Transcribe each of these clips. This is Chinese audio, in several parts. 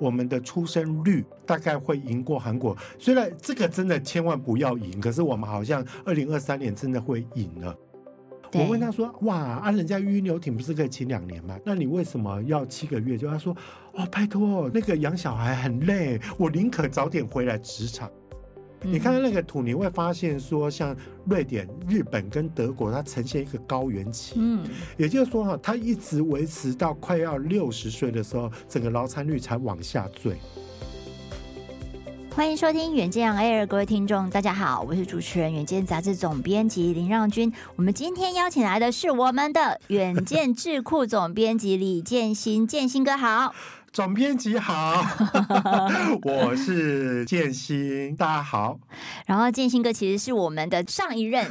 我们的出生率大概会赢过韩国。虽然这个真的千万不要赢，可是我们好像二零二三年真的会赢了。我问他说：“哇，啊，人家育婴留艇不是可以请两年吗？那你为什么要七个月？”就他说：“哦，拜托，那个养小孩很累，我宁可早点回来职场。嗯”你看到那个图，你会发现说，像瑞典、日本跟德国，它呈现一个高原期。嗯，也就是说哈，它一直维持到快要六十岁的时候，整个劳参率才往下坠。欢迎收听《远见 Air》，各位听众，大家好，我是主持人《远见》杂志总编辑林让君。我们今天邀请来的是我们的《远见智库》总编辑李建新，建新哥好。总编辑好，我是建新，大家好。然后建新哥其实是我们的上一任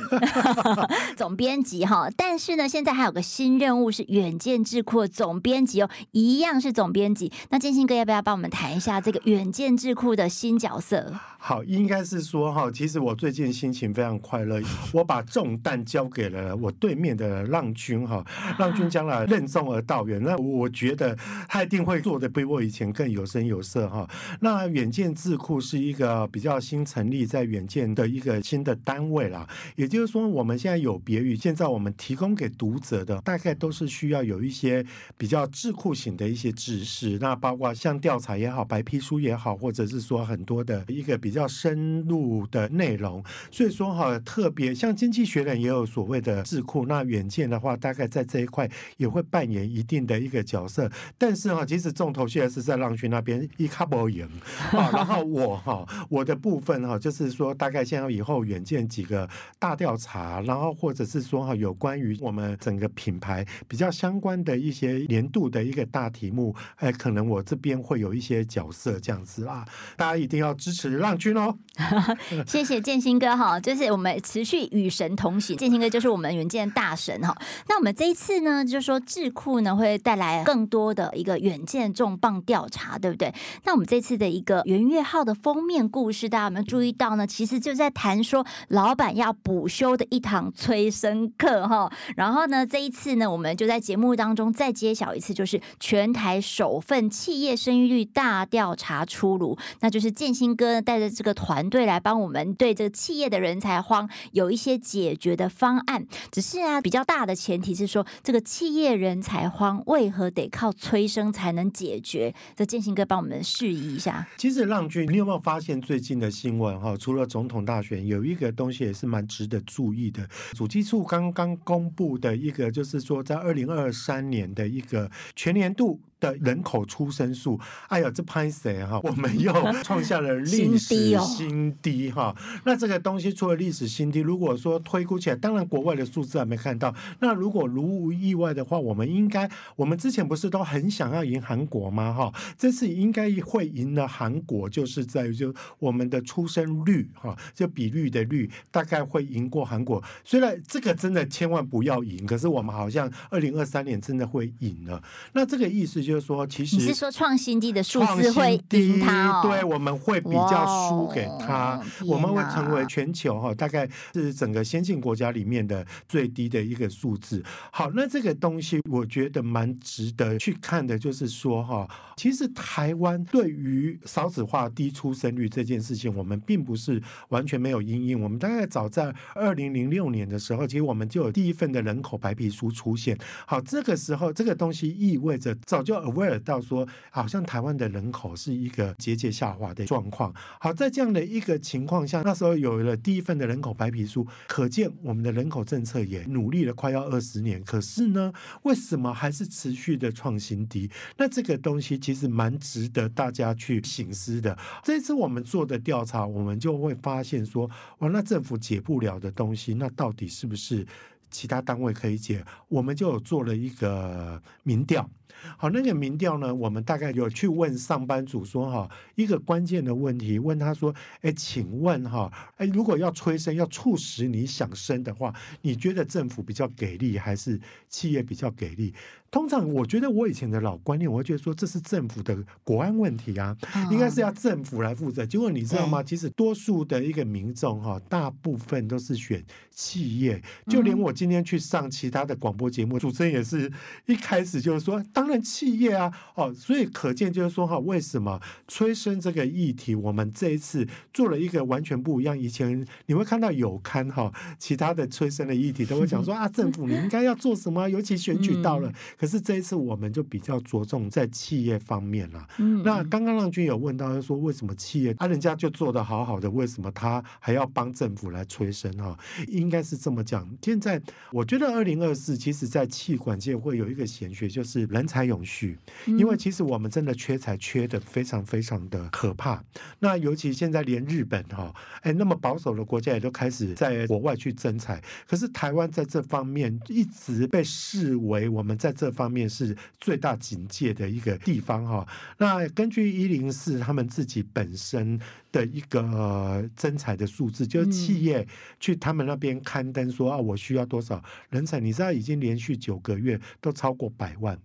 总编辑哈，但是呢，现在还有个新任务是远见智库总编辑哦，一样是总编辑。那建新哥要不要帮我们谈一下这个远见智库的新角色？好，应该是说哈，其实我最近心情非常快乐，我把重担交给了我对面的浪君哈，浪君将来任重而道远，那我觉得他一定会做的。比我以前更有声有色哈。那远见智库是一个比较新成立在远见的一个新的单位啦。也就是说，我们现在有别于现在我们提供给读者的，大概都是需要有一些比较智库型的一些知识。那包括像调查也好，白皮书也好，或者是说很多的一个比较深入的内容。所以说哈，特别像经济学人也有所谓的智库，那远见的话，大概在这一块也会扮演一定的一个角色。但是哈，其实重头现在是在让均那边一卡波赢啊，然后我哈我的部分哈，就是说大概现在以后远见几个大调查，然后或者是说哈有关于我们整个品牌比较相关的一些年度的一个大题目，哎，可能我这边会有一些角色这样子啦，大家一定要支持浪君哦。谢谢建兴哥哈，就是我们持续与神同行，建兴哥就是我们远见大神哈。那我们这一次呢，就是说智库呢会带来更多的一个远见重重磅调查，对不对？那我们这次的一个元月号的封面故事，大家有没有注意到呢？其实就在谈说老板要补修的一堂催生课哈。然后呢，这一次呢，我们就在节目当中再揭晓一次，就是全台首份企业生育率大调查出炉，那就是建新哥带着这个团队来帮我们对这个企业的人才荒有一些解决的方案。只是啊，比较大的前提是说，这个企业人才荒为何得靠催生才能解决？这建兴哥帮我们示意一下。其实浪君，你有没有发现最近的新闻哈？除了总统大选，有一个东西也是蛮值得注意的。主计处刚刚公布的一个，就是说在二零二三年的一个全年度。的人口出生数，哎呀，这拍谁哈？我们又 创下了历史新低哈。那这个东西除了历史新低，如果说推估起来，当然国外的数字还没看到。那如果如无意外的话，我们应该，我们之前不是都很想要赢韩国吗？哈，这次应该会赢了韩国，就是在于就我们的出生率哈，就比率的率大概会赢过韩国。虽然这个真的千万不要赢，可是我们好像二零二三年真的会赢了。那这个意思。就是说，其实你是说创新低的数字会赢它，对，我们会比较输给他，我们会成为全球哈，大概是整个先进国家里面的最低的一个数字。好，那这个东西我觉得蛮值得去看的，就是说哈，其实台湾对于少子化、低出生率这件事情，我们并不是完全没有阴影。我们大概早在二零零六年的时候，其实我们就有第一份的人口白皮书出现。好，这个时候这个东西意味着早就。aware 到说，好像台湾的人口是一个节节下滑的状况。好，在这样的一个情况下，那时候有了第一份的人口白皮书，可见我们的人口政策也努力了快要二十年。可是呢，为什么还是持续的创新低？那这个东西其实蛮值得大家去醒思的。这次我们做的调查，我们就会发现说，哇，那政府解不了的东西，那到底是不是其他单位可以解？我们就有做了一个民调。好，那个民调呢，我们大概有去问上班族说哈，一个关键的问题，问他说，哎，请问哈，哎，如果要催生，要促使你想生的话，你觉得政府比较给力，还是企业比较给力？通常我觉得我以前的老观念，我会觉得说这是政府的国安问题啊，应该是要政府来负责。结果你知道吗？其实多数的一个民众哈，大部分都是选企业，就连我今天去上其他的广播节目，主持人也是一开始就是说。当然企业啊，哦，所以可见就是说哈，为什么催生这个议题，我们这一次做了一个完全不一样。以前你会看到有刊哈，其他的催生的议题都会讲说啊，政府你应该要做什么，尤其选举到了。可是这一次我们就比较着重在企业方面了。那刚刚浪君有问到说，为什么企业啊，人家就做的好好的，为什么他还要帮政府来催生哈？应该是这么讲。现在我觉得二零二四，其实在气管界会有一个玄学，就是人才永续。因为其实我们真的缺才缺的非常非常的可怕。那尤其现在连日本哈，哎，那么保守的国家也都开始在国外去征才。可是台湾在这方面一直被视为我们在这方面是最大警戒的一个地方哈。那根据一零四他们自己本身的一个征才的数字，就是企业去他们那边刊登说啊，我需要多少人才？你知道已经连续九个月都超过百万。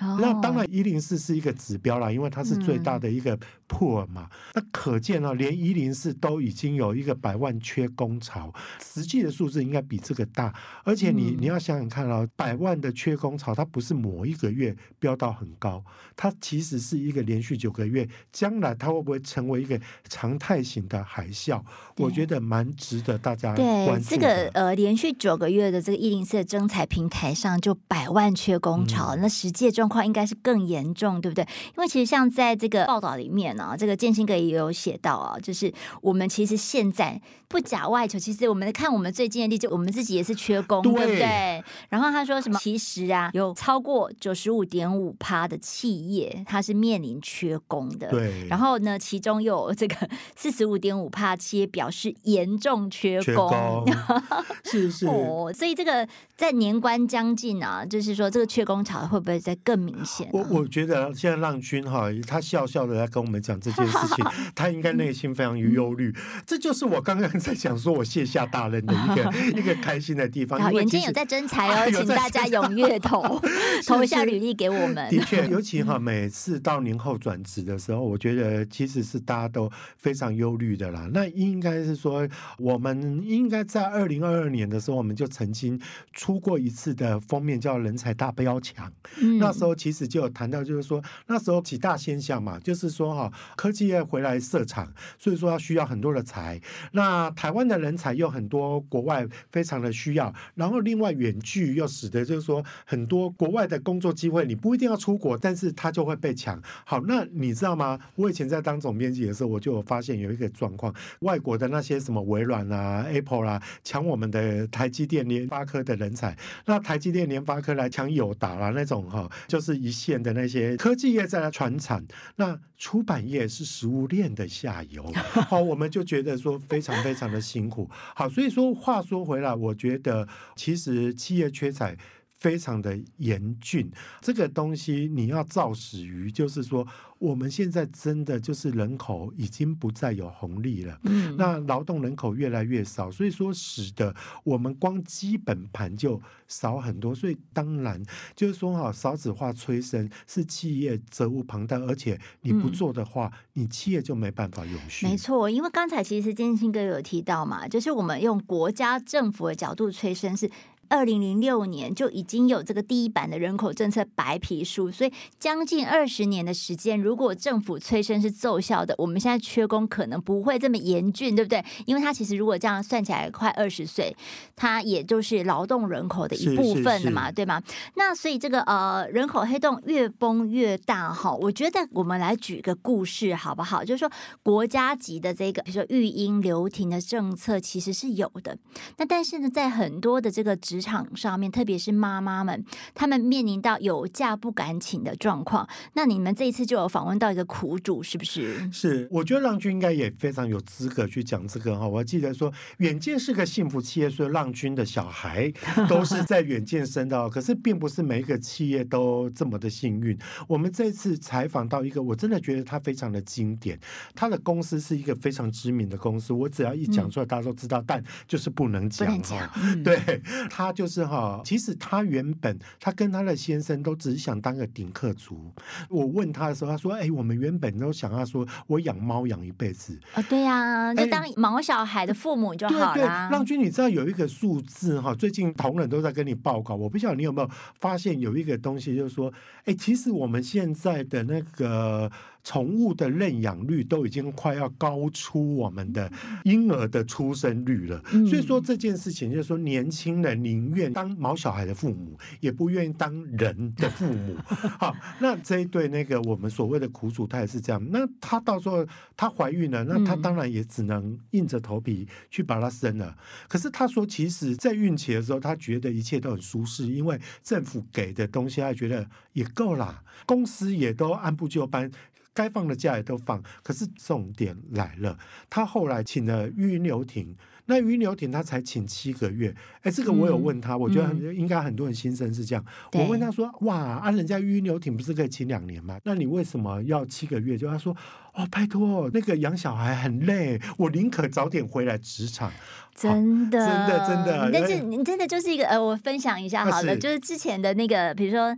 那当然，一零四是一个指标啦，因为它是最大的一个 pool 嘛。那可见啊，连一零四都已经有一个百万缺工潮，实际的数字应该比这个大。而且你你要想想看啊，百万的缺工潮，它不是某一个月飙到很高，它其实是一个连续九个月，将来它会不会成为一个常态型的海啸？我觉得蛮值得大家关注。对这个呃，连续九个月的这个一零四的征才平台上就百万缺工潮，嗯、那实际中。况应该是更严重，对不对？因为其实像在这个报道里面呢、啊，这个建新哥也有写到啊，就是我们其实现在不假外求，其实我们看我们最近的例子，我们自己也是缺工，对，对不对？然后他说什么？其实啊，有超过九十五点五趴的企业，它是面临缺工的。对。然后呢，其中又有这个 四十五点五趴企业表示严重缺工。缺工 是是。哦，所以这个在年关将近啊，就是说这个缺工潮会不会在更？明显、啊，我我觉得现在浪君哈，他笑笑的在跟我们讲这件事情，他应该内心非常忧虑。这就是我刚刚在讲说我卸下大任的一个 一个开心的地方。好，眼睛有在征才哦，请大家踊跃投投一下履历给我们。的确，尤其哈，每次到年后转职的时候，我觉得其实是大家都非常忧虑的啦。那应该是说，我们应该在二零二二年的时候，我们就曾经出过一次的封面，叫“人才大飙抢”。那时候。其实就有谈到，就是说那时候几大现象嘛，就是说哈，科技业回来设厂，所以说要需要很多的才。那台湾的人才又很多，国外非常的需要。然后另外远距又使得就是说很多国外的工作机会，你不一定要出国，但是它就会被抢。好，那你知道吗？我以前在当总编辑的时候，我就有发现有一个状况，外国的那些什么微软啊、Apple 啦、啊，抢我们的台积电、联发科的人才。那台积电、联发科来抢友达啦那种哈，就是一线的那些科技业在来传产，那出版业是食物链的下游，好，我们就觉得说非常非常的辛苦。好，所以说话说回来，我觉得其实企业缺才。非常的严峻，这个东西你要造死于，就是说我们现在真的就是人口已经不再有红利了，嗯，那劳动人口越来越少，所以说使得我们光基本盘就少很多，所以当然就是说哈，少子化催生是企业责无旁贷，而且你不做的话，嗯，你企业就没办法永续。没错，因为刚才其实建兴哥有提到嘛，就是我们用国家政府的角度催生是。二零零六年就已经有这个第一版的人口政策白皮书，所以将近二十年的时间，如果政府催生是奏效的，我们现在缺工可能不会这么严峻，对不对？因为它其实如果这样算起来，快二十岁，它也就是劳动人口的一部分了嘛，对吗？那所以这个呃人口黑洞越崩越大哈，我觉得我们来举个故事好不好？就是说国家级的这个，比如说育婴留停的政策其实是有的，那但是呢，在很多的这个职职场上面，特别是妈妈们，她们面临到有假不敢请的状况。那你们这一次就有访问到一个苦主，是不是？是，我觉得浪君应该也非常有资格去讲这个哈。我还记得说，远见是个幸福企业，所以浪君的小孩都是 在远见生的。可是，并不是每一个企业都这么的幸运。我们这次采访到一个，我真的觉得他非常的经典。他的公司是一个非常知名的公司，我只要一讲出来，大家都知道，嗯、但就是不能讲哈。对他。他就是哈，其实他原本他跟他的先生都只是想当个顶客族。我问他的时候，他说：“哎，我们原本都想要说，我养猫养一辈子啊，对呀，就当毛小孩的父母就好了。”对对，浪君，你知道有一个数字哈，最近同仁都在跟你报告，我不晓得你有没有发现有一个东西，就是说，哎，其实我们现在的那个。宠物的认养率都已经快要高出我们的婴儿的出生率了，所以说这件事情就是说，年轻人宁愿当毛小孩的父母，也不愿意当人的父母。好，那这一对那个我们所谓的苦主，他也是这样。那他到时候他怀孕了，那他当然也只能硬着头皮去把它生了。可是他说，其实，在孕期的时候，他觉得一切都很舒适，因为政府给的东西，他觉得也够啦，公司也都按部就班。该放的假也都放，可是重点来了，他后来请了育婴留停，那育婴留停他才请七个月，哎，这个我有问他，嗯、我觉得很应该很多人心声是这样，嗯、我问他说，哇，啊，人家育婴留停不是可以请两年吗？那你为什么要七个月？就他说，哦，拜托，那个养小孩很累，我宁可早点回来职场，真的，真的，真的，但是你真的就是一个，呃，我分享一下好了，是就是之前的那个，比如说。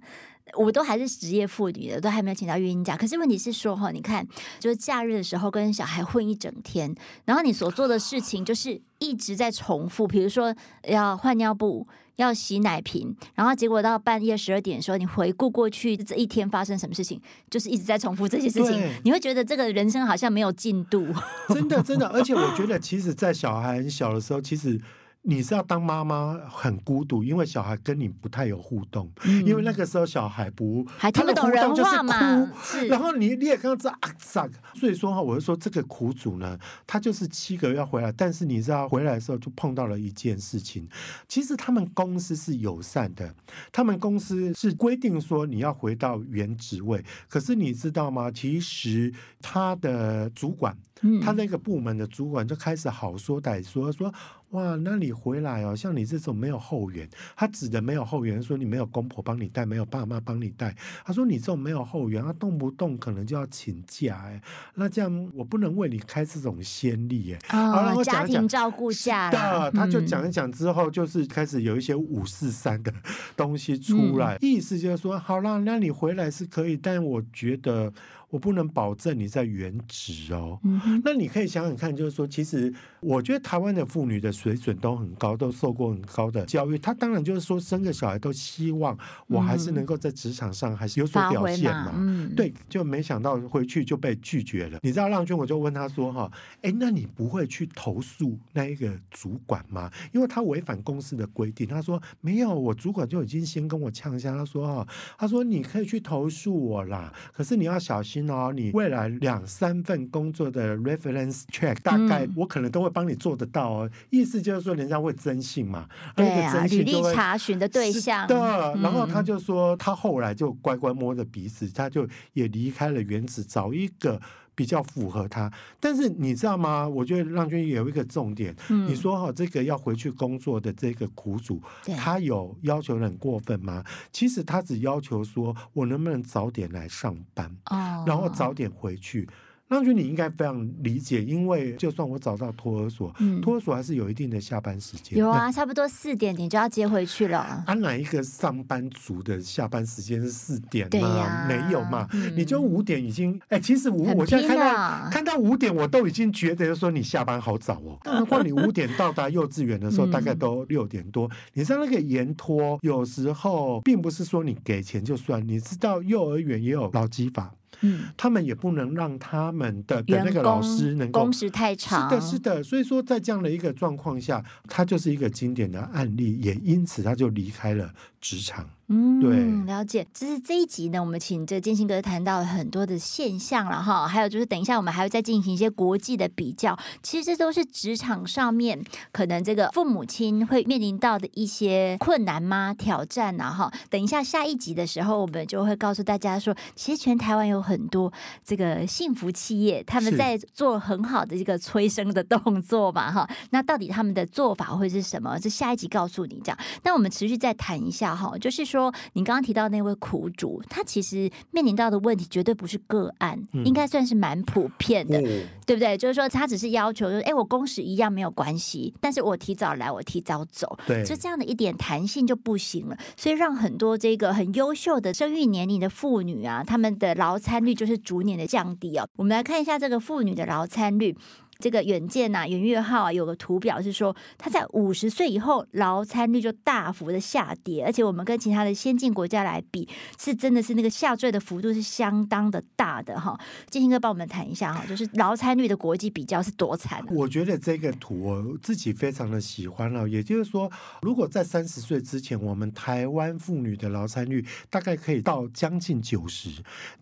我都还是职业妇女的，都还没有请到育婴假。可是问题是说哈，你看，就是假日的时候跟小孩混一整天，然后你所做的事情就是一直在重复。比如说要换尿布、要洗奶瓶，然后结果到半夜十二点的时候，你回顾过去这一天发生什么事情，就是一直在重复这些事情。你会觉得这个人生好像没有进度。真的，真的，而且我觉得，其实，在小孩很小的时候，其实。你是要当妈妈很孤独，因为小孩跟你不太有互动，嗯、因为那个时候小孩不还听不懂人话嘛，是然后你你也刚刚知道啊，所以说哈，我就说这个苦主呢，他就是七个月要回来，但是你知道回来的时候就碰到了一件事情，其实他们公司是友善的，他们公司是规定说你要回到原职位，可是你知道吗？其实他的主管。他那个部门的主管就开始好说歹说，说哇，那你回来哦，像你这种没有后援，他指的没有后援，说你没有公婆帮你带，没有爸妈帮你带。他说你这种没有后援，他动不动可能就要请假哎，那这样我不能为你开这种先例哎。哦，然后讲讲家庭照顾假的，他就讲一讲之后，就是开始有一些五四三的东西出来，嗯、意思就是说，好啦，那你回来是可以，但我觉得。我不能保证你在原职哦，嗯、那你可以想想看，就是说，其实我觉得台湾的妇女的水准都很高，都受过很高的教育。她当然就是说，生个小孩都希望我还是能够在职场上还是有所表现嘛。嗯、对，就没想到回去就被拒绝了。你知道浪君，我就问他说：“哈，哎，那你不会去投诉那一个主管吗？因为他违反公司的规定。”他说：“没有，我主管就已经先跟我呛一下，他说：‘哈，他说你可以去投诉我啦，可是你要小心。’”你未来两三份工作的 reference check，大概我可能都会帮你做得到哦。嗯、意思就是说，人家会征信嘛，对啊，履历查询的对象。对，然后他就说，他后来就乖乖摸着鼻子，他就也离开了原子，找一个。比较符合他，但是你知道吗？我觉得浪君有一个重点，嗯、你说哈，这个要回去工作的这个苦主，他有要求很过分吗？其实他只要求说，我能不能早点来上班，哦、然后早点回去。浪君，你应该非常理解，因为就算我找到托儿所，嗯、托儿所还是有一定的下班时间。有啊，差不多四点你就要接回去了。按、啊、哪一个上班族的下班时间是四点吗？啊、没有嘛？嗯、你就五点已经哎，其实五我现在看到看到五点，我都已经觉得说你下班好早哦。何况你五点到达幼稚园的时候，大概都六点多。嗯、你知道那个延托，有时候并不是说你给钱就算，你知道幼儿园也有劳基法。嗯，他们也不能让他们的的那个老师能够工时太长。是的，是的。所以说，在这样的一个状况下，他就是一个经典的案例，也因此他就离开了职场。嗯，对，了解。就是这一集呢，我们请这建兴哥谈到了很多的现象了哈，还有就是等一下我们还会再进行一些国际的比较。其实这都是职场上面可能这个父母亲会面临到的一些困难吗？挑战啊哈。等一下下一集的时候，我们就会告诉大家说，其实全台湾有很多这个幸福企业，他们在做很好的一个催生的动作嘛哈。那到底他们的做法会是什么？这下一集告诉你这样。那我们持续再谈一下哈，就是说。说，你刚刚提到那位苦主，他其实面临到的问题绝对不是个案，嗯、应该算是蛮普遍的，嗯、对不对？就是说，他只是要求，就是哎，我工时一样没有关系，但是我提早来，我提早走，对，就这样的一点弹性就不行了，所以让很多这个很优秀的生育年龄的妇女啊，她们的劳参率就是逐年的降低哦。我们来看一下这个妇女的劳参率。这个远见呐、啊，远月号啊，有个图表是说，它在五十岁以后劳参率就大幅的下跌，而且我们跟其他的先进国家来比，是真的是那个下坠的幅度是相当的大的哈。建兴哥帮我们谈一下哈，就是劳参率的国际比较是多惨？我觉得这个图我自己非常的喜欢了，也就是说，如果在三十岁之前，我们台湾妇女的劳参率大概可以到将近九十，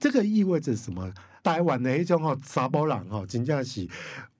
这个意味着什么？台湾的一种哈查某人哈，真正是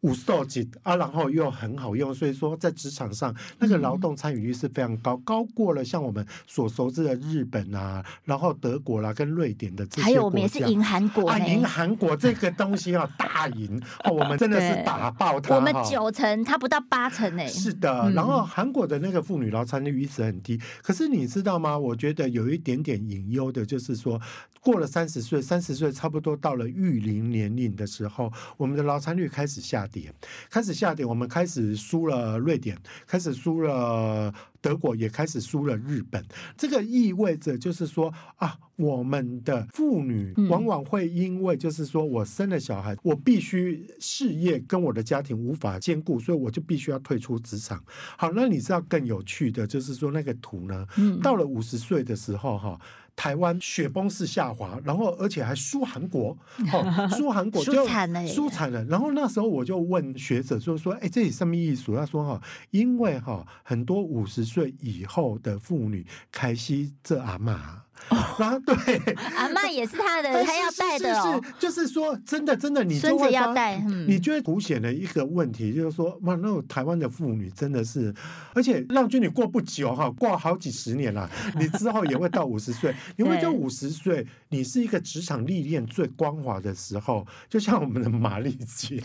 有素质啊，然后又很好用，所以说在职场上那个劳动参与率是非常高，高过了像我们所熟知的日本啊，然后德国啦、啊、跟瑞典的这些。还有我们也是赢韩国啊，赢韩国这个东西啊，大赢 哦，我们真的是打爆他。我们九成，它不到八成呢。是的，然后韩国的那个妇女劳参率一直很低，可是你知道吗？我觉得有一点点隐忧的，就是说。过了三十岁，三十岁差不多到了育龄年龄的时候，我们的劳参率开始下跌，开始下跌，我们开始输了瑞典，开始输了德国，也开始输了日本。这个意味着就是说啊，我们的妇女往往会因为就是说我生了小孩，我必须事业跟我的家庭无法兼顾，所以我就必须要退出职场。好，那你知道更有趣的就是说那个图呢，到了五十岁的时候哈。台湾雪崩式下滑，然后而且还输韩国，哦，输韩国 就输惨了，输惨了。然后那时候我就问学者说说，哎，这里什么意思？他说哈，因为哈很多五十岁以后的妇女开西这阿嬷。然后对，阿妈也是他的，他要带的哦。是，就是说，真的，真的，你孙子要带，你就会凸显了一个问题，就是说，哇，那种台湾的妇女真的是，而且让君你过不久哈，过好几十年了，你之后也会到五十岁，因为就五十岁，你是一个职场历练最光滑的时候，就像我们的玛丽姐，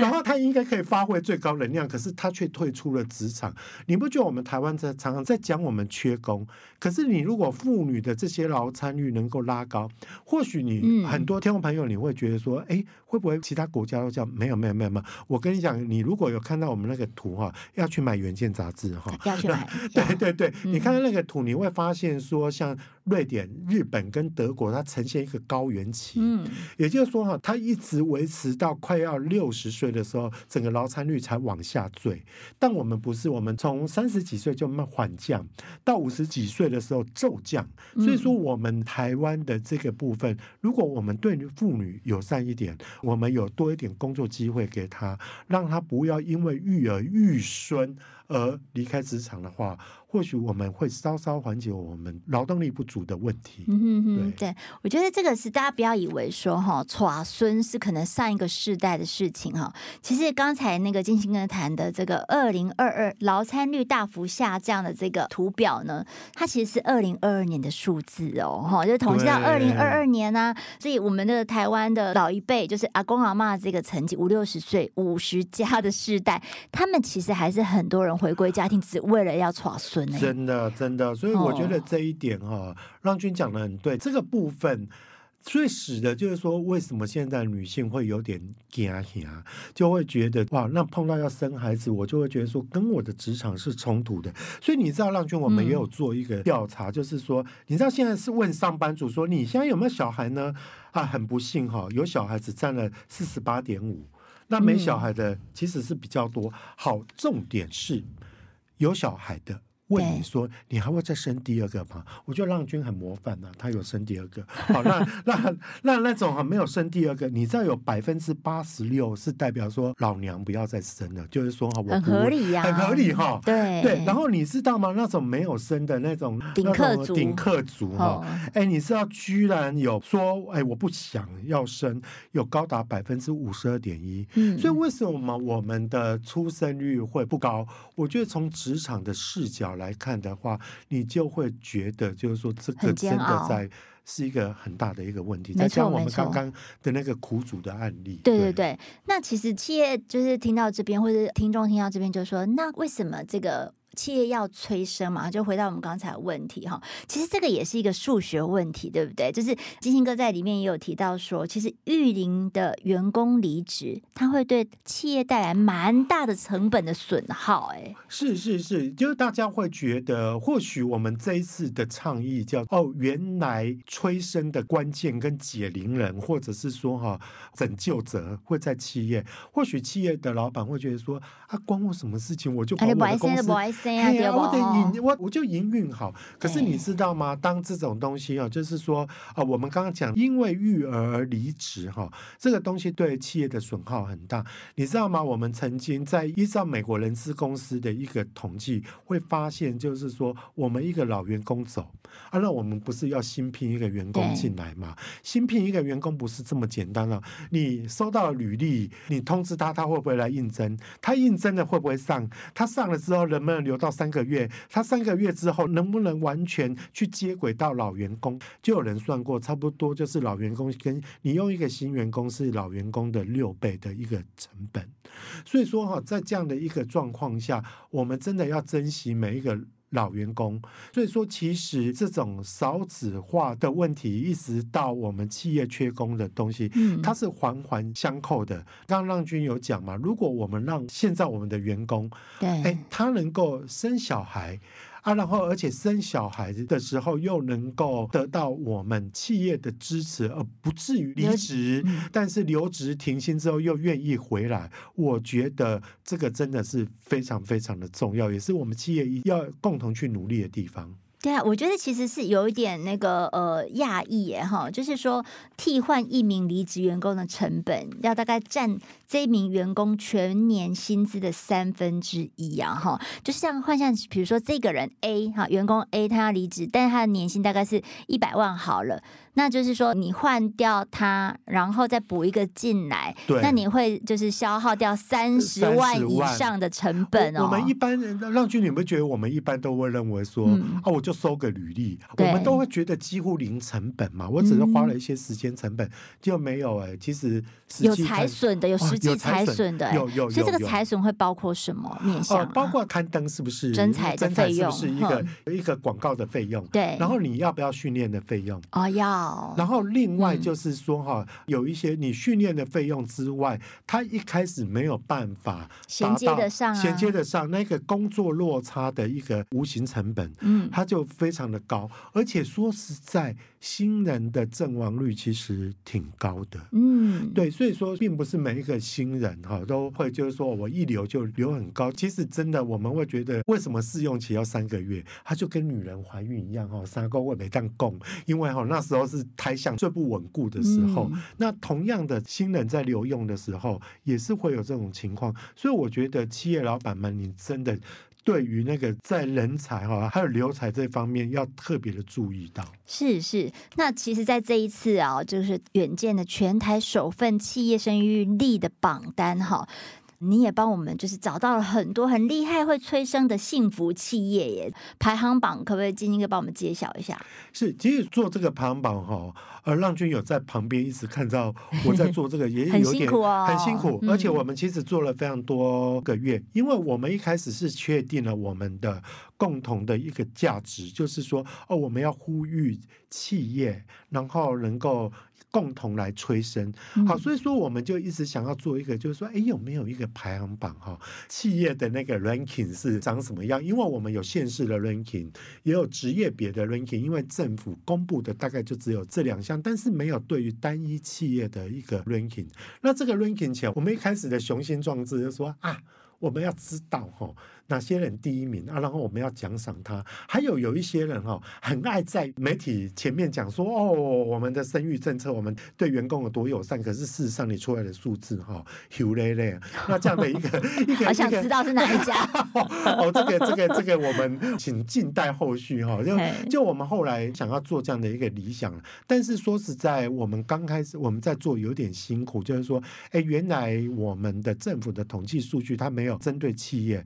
然后她应该可以发挥最高能量，可是她却退出了职场。你不觉得我们台湾在常常在讲我们缺工？可是你如果妇女的这些劳参率能够拉高，或许你很多听众朋友你会觉得说，哎、嗯，会不会其他国家都这样？没有，没有，没有，没有。我跟你讲，你如果有看到我们那个图哈，要去买《原件》杂志哈，要去买。对对对，嗯、你看到那个图，你会发现说，像瑞典、日本跟德国，它呈现一个高原期。嗯，也就是说哈，它一直维持到快要六十岁的时候，整个劳参率才往下坠。但我们不是，我们从三十几岁就慢缓降，到五十几岁的时候骤降。所以说，我们台湾的这个部分，如果我们对妇女友善一点，我们有多一点工作机会给她，让她不要因为育儿育孙而离开职场的话。或许我们会稍稍缓解我们劳动力不足的问题。嗯哼哼，对，对，我觉得这个是大家不要以为说哈，耍孙是可能上一个世代的事情哈。其实刚才那个金星哥谈的这个二零二二劳参率大幅下降的这个图表呢，它其实是二零二二年的数字哦，哈，就统计到二零二二年呢、啊，所以我们的台湾的老一辈，就是阿公阿妈这个层级五六十岁五十加的世代，他们其实还是很多人回归家庭，只为了要耍孙。真的，真的，所以我觉得这一点哈、哦，让君讲的很对。这个部分最使得就是说，为什么现在女性会有点惊吓，就会觉得哇，那碰到要生孩子，我就会觉得说，跟我的职场是冲突的。所以你知道，让君我们也有做一个调查，嗯、就是说，你知道现在是问上班族说，你现在有没有小孩呢？啊，很不幸哈，有小孩子占了四十八点五，那没小孩的其实是比较多。好，重点是有小孩的。问你说，你还会再生第二个吗？我觉得浪君很模范呐、啊，他有生第二个。好，那那那那种哈没有生第二个，你知道有百分之八十六是代表说老娘不要再生了，就是说哈，我很合理呀、啊，很合理哈。对对，然后你知道吗？那种没有生的那种顶客族，顶客族哈，哎，你知道居然有说，哎，我不想要生，有高达百分之五十二点一。嗯，所以为什么我们的出生率会不高？我觉得从职场的视角。来看的话，你就会觉得，就是说，这个真的在是一个很大的一个问题。再像我们刚刚的那个苦主的案例，对对对。那其实企业就是听到这边，或者听众听到这边，就说，那为什么这个？企业要催生嘛，就回到我们刚才的问题哈。其实这个也是一个数学问题，对不对？就是金星哥在里面也有提到说，其实育龄的员工离职，他会对企业带来蛮大的成本的损耗。哎，是是是，就是大家会觉得，或许我们这一次的倡议叫哦，原来催生的关键跟解铃人，或者是说哈拯救者会在企业。或许企业的老板会觉得说啊，关我什么事情？我就把我的公司，我得营，我我就营运好。可是你知道吗？当这种东西哦，就是说啊，我们刚刚讲，因为育儿而离职哈，这个东西对企业的损耗很大。你知道吗？我们曾经在依照美国人资公司的一个统计，会发现就是说，我们一个老员工走啊，那我们不是要新聘一个员工进来吗？新聘一个员工不是这么简单了。你收到履历，你通知他，他会不会来应征？他应征了会不会上？他上了之后能不能留到三个月？他三个月之后能不能完全去接轨到老员工？就有人算过，差不多就是老员工跟你用一个新员工是老员工的六倍的一个成本。所以说哈，在这样的一个状况下，我们真的要珍惜每一个。老员工，所以说其实这种少子化的问题，一直到我们企业缺工的东西，嗯，它是环环相扣的。刚刚浪君有讲嘛，如果我们让现在我们的员工，对，哎，他能够生小孩。啊，然后而且生小孩子的时候又能够得到我们企业的支持，而不至于离职，但是留职停薪之后又愿意回来，我觉得这个真的是非常非常的重要，也是我们企业要共同去努力的地方。对啊，我觉得其实是有一点那个呃讶异耶哈，就是说替换一名离职员工的成本要大概占这一名员工全年薪资的三分之一啊哈，就是像换像比如说这个人 A 哈，员工 A 他要离职，但是他的年薪大概是一百万好了。那就是说，你换掉他，然后再补一个进来，那你会就是消耗掉三十万以上的成本哦。我，我们一般人，浪均，你们觉得我们一般都会认为说，嗯、啊，我就收个履历，我们都会觉得几乎零成本嘛。我只是花了一些时间成本，嗯、就没有哎、欸。其实有财损的，有实际财损的、欸，有有。所以这个财损会包括什么面向、啊呃？包括刊登是不是？真材的费用是一个、嗯、一个广告的费用？对。然后你要不要训练的费用？哦，要。然后另外就是说哈，有一些你训练的费用之外，他一开始没有办法衔接得上，衔接得上那个工作落差的一个无形成本，嗯，他就非常的高。而且说实在，新人的阵亡率其实挺高的，嗯，对，所以说并不是每一个新人哈都会就是说我一留就留很高。其实真的我们会觉得，为什么试用期要三个月？它就跟女人怀孕一样哈，三个月没当供，因为哈那时候是。胎相最不稳固的时候，嗯，那同样的新人在留用的时候，也是会有这种情况。所以我觉得企业老板们，你真的对于那个在人才哈还有留才这方面，要特别的注意到。是是，那其实，在这一次啊，就是远见的全台首份企业生育力的榜单哈。你也帮我们就是找到了很多很厉害会催生的幸福企业耶，排行榜可不可以金星哥帮我们揭晓一下？是，其实做这个排行榜哈，呃，浪君有在旁边一直看到我在做这个，也有点很辛苦哦，很辛苦。而且我们其实做了非常多个月，因为我们一开始是确定了我们的共同的一个价值，就是说哦，我们要呼吁企业，然后能够。共同来催生，好，所以说我们就一直想要做一个，就是说，哎，有没有一个排行榜哈？企业的那个 ranking 是长什么样？因为我们有县市的 ranking，也有职业别的 ranking，因为政府公布的大概就只有这两项，但是没有对于单一企业的一个 ranking。那这个 ranking 前，我们一开始的雄心壮志就说啊，我们要知道哈。哪些人第一名啊？然后我们要奖赏他。还有有一些人哈，很爱在媒体前面讲说哦，我们的生育政策，我们对员工有多友善。可是事实上，你出来的数字哈，有累累。那这样的一个 一个，好想知道是哪一家。哦，这个这个这个，我们请静待后续哈。就就我们后来想要做这样的一个理想，但是说实在，我们刚开始我们在做有点辛苦，就是说，哎，原来我们的政府的统计数据它没有针对企业。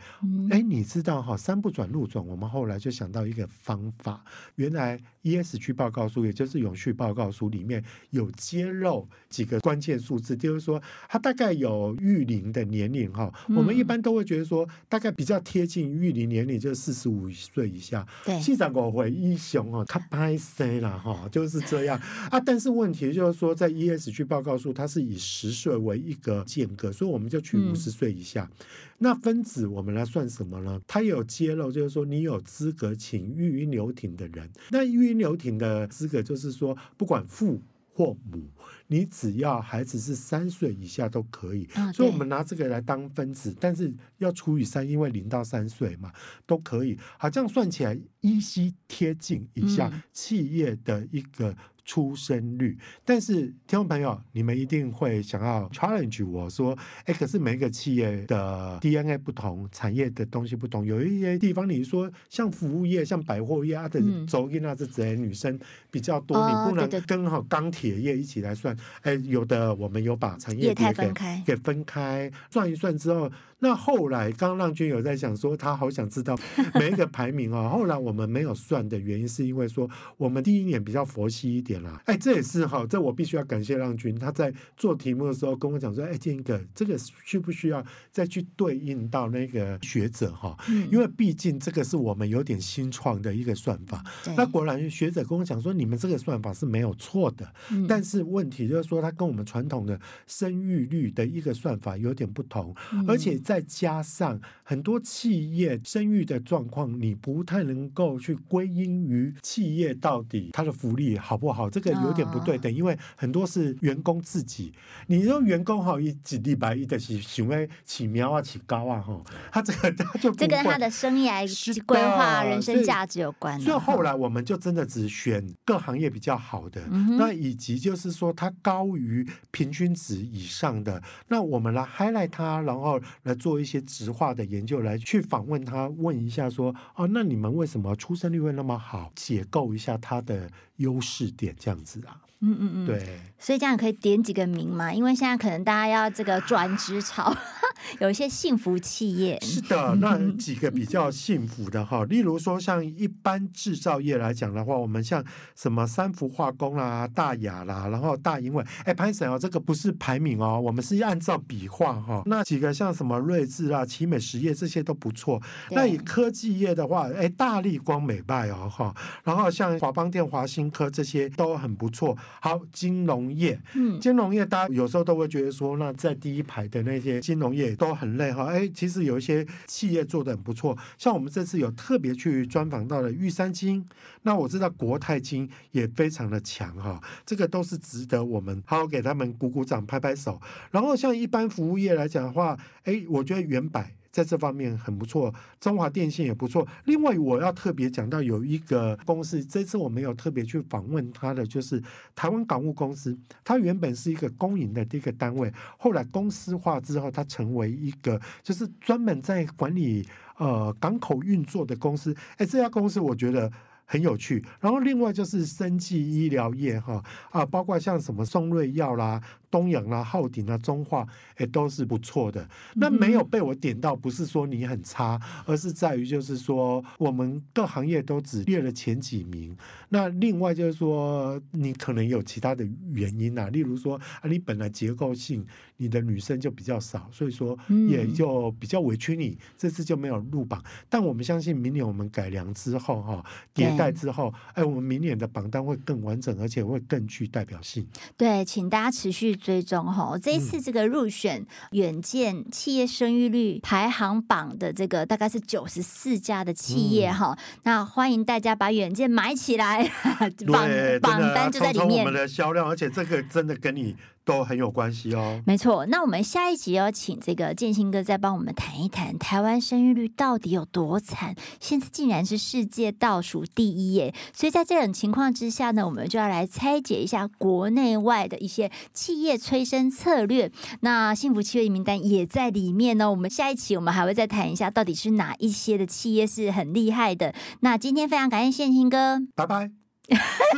哎，你知道哈，山不转路转，我们后来就想到一个方法，原来 ESG 报告书，也就是永续报告书里面有揭露几个关键数字，就是说它大概有育龄的年龄哈，我们一般都会觉得说大概比较贴近育龄年龄，就是四十五岁以下。对，现在我回英雄哦，他拍谁了哈？就是这样啊。但是问题就是说，在 ESG 报告书，它是以十岁为一个间隔，所以我们就取五十岁以下。嗯、那分子我们来算什么呢？它有揭露，就是说你有资格请育婴留停的人。那育婴留停的资格就是说，不管父或母。你只要孩子是三岁以下都可以，哦、所以我们拿这个来当分子，但是要除以三，因为零到三岁嘛都可以。好，这样算起来依稀贴近一下企业的一个。出生率，但是听众朋友，你们一定会想要 challenge 我说，哎，可是每一个企业的 DNA 不同，产业的东西不同，有一些地方，你说像服务业、像百货业啊的走进那这些女生比较多，嗯、你不能跟好钢铁业一起来算。哎，有的我们有把产业别给分开，给分开算一算之后。那后来，刚刚浪君有在想说，他好想知道每一个排名哦。后来我们没有算的原因，是因为说我们第一年比较佛系一点啦。哎，这也是哈，这我必须要感谢浪君，他在做题目的时候跟我讲说，哎，建一个这个需不需要再去对应到那个学者哈？因为毕竟这个是我们有点新创的一个算法。那果然学者跟我讲说，你们这个算法是没有错的，但是问题就是说，它跟我们传统的生育率的一个算法有点不同，而且再加上很多企业生育的状况，你不太能够去归因于企业到底它的福利好不好，这个有点不对等，因为很多是员工自己。你说员工好一几礼拜一的是行为起苗啊起高啊哈，他这个他就这跟他的生涯规划、人生价值有关。所以后来我们就真的只选各行业比较好的，那以及就是说它高于平均值以上的，那我们来 highlight 它，然后来。做一些直化的研究来去访问他，问一下说，哦，那你们为什么出生率会那么好？解构一下他的优势点，这样子啊。嗯嗯嗯，对。所以这样可以点几个名嘛？因为现在可能大家要这个转职潮，有一些幸福企业。是的，那几个比较幸福的哈，例如说像一般制造业来讲的话，我们像什么三福化工啦、大雅啦，然后大英伟，哎，潘神哦，这个不是排名哦，我们是按照笔画哈。那几个像什么睿智啦、奇美实业这些都不错。那以科技业的话，哎，大力光美拜哦哈，然后像华邦电、华新科这些都很不错。好，金融业，嗯，金融业大家有时候都会觉得说，那在第一排的那些金融业都很累哈。哎，其实有一些企业做得很不错，像我们这次有特别去专访到了玉山金，那我知道国泰金也非常的强哈，这个都是值得我们好好给他们鼓鼓掌、拍拍手。然后像一般服务业来讲的话，哎，我觉得原百。在这方面很不错，中华电信也不错。另外，我要特别讲到有一个公司，这次我没有特别去访问他的，就是台湾港务公司。它原本是一个公营的一个单位，后来公司化之后，它成为一个就是专门在管理呃港口运作的公司。哎，这家公司我觉得很有趣。然后另外就是生技医疗业哈啊，包括像什么松瑞药啦。东阳啦、浩鼎啊、中化，也，都是不错的。那没有被我点到，不是说你很差，而是在于就是说，我们各行业都只列了前几名。那另外就是说，你可能有其他的原因啊，例如说啊，你本来结构性你的女生就比较少，所以说也就比较委屈你，这次就没有入榜。但我们相信，明年我们改良之后哈，迭代之后，哎，我们明年的榜单会更完整，而且会更具代表性。对，请大家持续。追踪哈，这一次这个入选远见企业生育率排行榜的这个大概是九十四家的企业哈，嗯、那欢迎大家把远见买起来，榜榜单就在里面。我们的销量，而且这个真的跟你。都很有关系哦。没错，那我们下一集要请这个建兴哥再帮我们谈一谈台湾生育率到底有多惨，现在竟然是世界倒数第一耶！所以在这种情况之下呢，我们就要来拆解一下国内外的一些企业催生策略。那幸福企业名单也在里面呢。我们下一期我们还会再谈一下，到底是哪一些的企业是很厉害的。那今天非常感谢建兴哥，拜拜。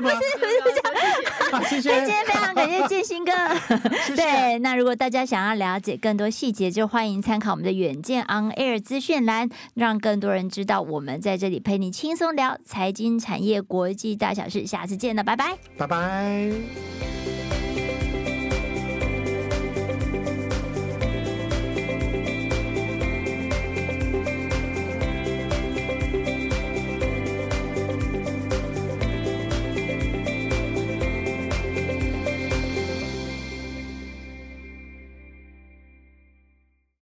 不是不 是这样。谢谢。今天非常感谢建新哥。对，那如果大家想要了解更多细节，就欢迎参考我们的远见 On Air 资讯栏，让更多人知道我们在这里陪你轻松聊财经产业国际大小事。下次见了，拜拜，拜拜。